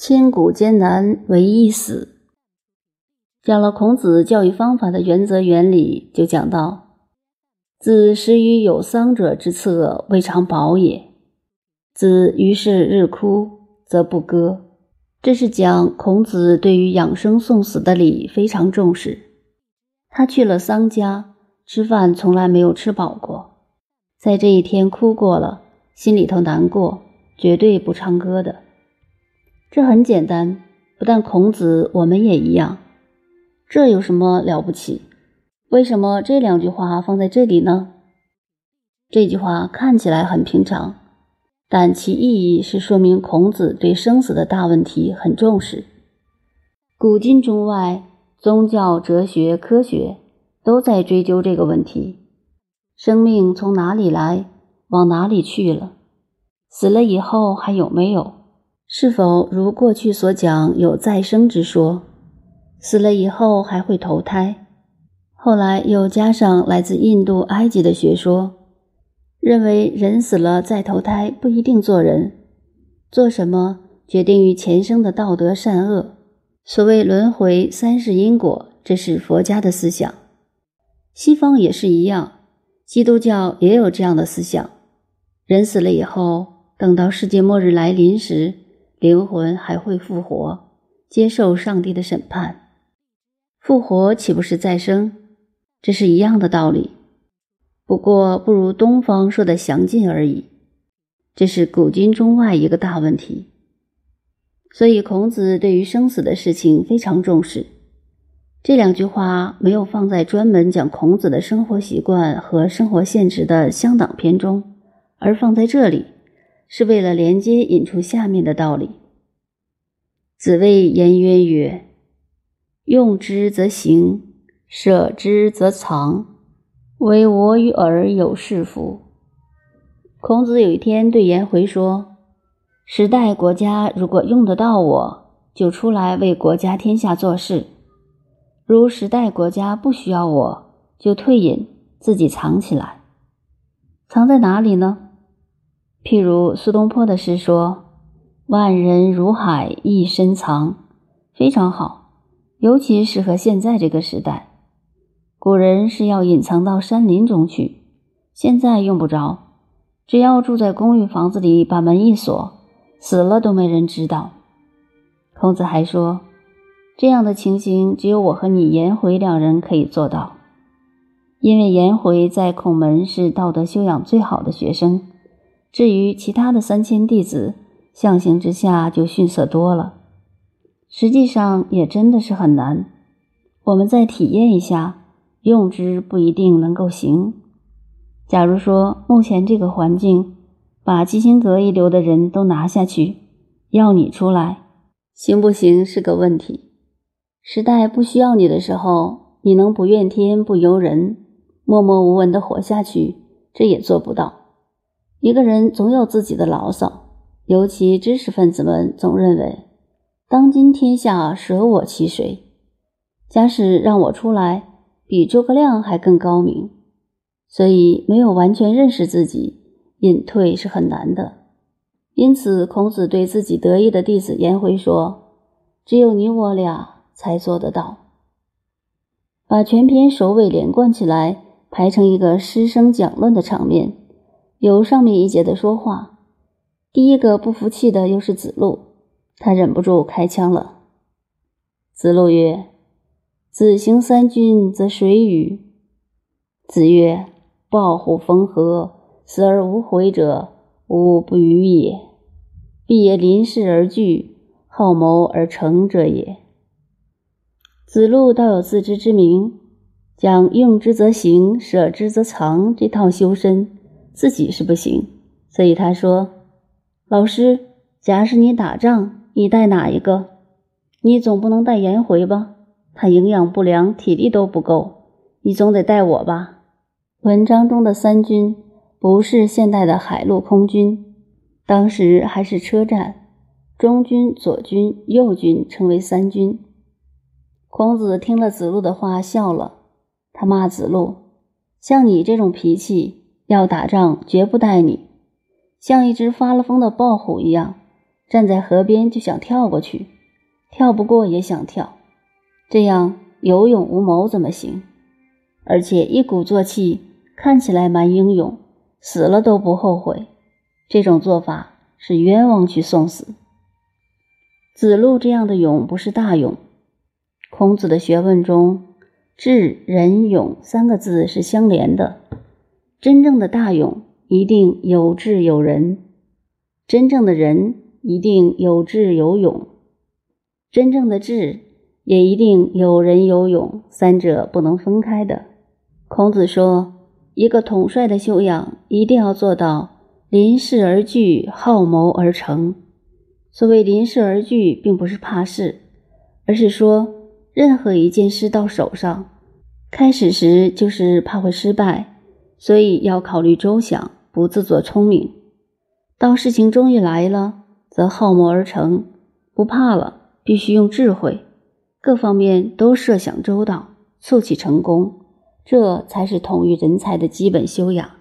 千古艰难唯一死。讲了孔子教育方法的原则原理，就讲到：子食于有丧者之侧，未尝饱也。子于是日哭，则不歌。这是讲孔子对于养生送死的礼非常重视。他去了丧家，吃饭从来没有吃饱过，在这一天哭过了，心里头难过，绝对不唱歌的。这很简单，不但孔子，我们也一样。这有什么了不起？为什么这两句话放在这里呢？这句话看起来很平常，但其意义是说明孔子对生死的大问题很重视。古今中外，宗教、哲学、科学都在追究这个问题：生命从哪里来，往哪里去了？死了以后还有没有？是否如过去所讲有再生之说？死了以后还会投胎？后来又加上来自印度、埃及的学说，认为人死了再投胎不一定做人，做什么决定于前生的道德善恶。所谓轮回、三世因果，这是佛家的思想。西方也是一样，基督教也有这样的思想：人死了以后，等到世界末日来临时。灵魂还会复活，接受上帝的审判。复活岂不是再生？这是一样的道理，不过不如东方说的详尽而已。这是古今中外一个大问题。所以孔子对于生死的事情非常重视。这两句话没有放在专门讲孔子的生活习惯和生活现实的乡党篇中，而放在这里。是为了连接引出下面的道理。子谓颜渊曰：“用之则行，舍之则藏，唯我与尔有是夫？”孔子有一天对颜回说：“时代国家如果用得到我，就出来为国家天下做事；如时代国家不需要我，就退隐，自己藏起来。藏在哪里呢？”譬如苏东坡的诗说：“万人如海一深藏”，非常好，尤其适合现在这个时代。古人是要隐藏到山林中去，现在用不着，只要住在公寓房子里，把门一锁，死了都没人知道。孔子还说，这样的情形只有我和你颜回两人可以做到，因为颜回在孔门是道德修养最好的学生。至于其他的三千弟子，相形之下就逊色多了。实际上也真的是很难。我们再体验一下，用之不一定能够行。假如说目前这个环境，把基辛格一流的人都拿下去，要你出来，行不行是个问题。时代不需要你的时候，你能不怨天不尤人，默默无闻的活下去，这也做不到。一个人总有自己的牢骚，尤其知识分子们总认为，当今天下舍我其谁？假使让我出来，比诸葛亮还更高明。所以没有完全认识自己，隐退是很难的。因此，孔子对自己得意的弟子颜回说：“只有你我俩才做得到。”把全篇首尾连贯起来，排成一个师生讲论的场面。有上面一节的说话，第一个不服气的又是子路，他忍不住开枪了。子路曰：“子行三军，则谁与？”子曰：“抱虎逢河，死而无悔者，吾不与也。必也临事而惧，好谋而成者也。”子路倒有自知之明，讲用之则行，舍之则藏这套修身。自己是不行，所以他说：“老师，假使你打仗，你带哪一个？你总不能带颜回吧？他营养不良，体力都不够，你总得带我吧？”文章中的三军不是现代的海陆空军，当时还是车战，中军、左军、右军称为三军。孔子听了子路的话，笑了，他骂子路：“像你这种脾气。”要打仗，绝不带你，像一只发了疯的豹虎一样，站在河边就想跳过去，跳不过也想跳，这样有勇无谋怎么行？而且一鼓作气，看起来蛮英勇，死了都不后悔。这种做法是冤枉去送死。子路这样的勇不是大勇。孔子的学问中，智、仁、勇三个字是相连的。真正的大勇一定有智有仁，真正的仁一定有智有勇，真正的智也一定有仁有勇，三者不能分开的。孔子说，一个统帅的修养一定要做到临事而惧，好谋而成。所谓临事而惧，并不是怕事，而是说。任何一件事到手上，开始时就是怕会失败，所以要考虑周详，不自作聪明。当事情终于来了，则好谋而成，不怕了，必须用智慧，各方面都设想周到，促起成功，这才是统御人才的基本修养。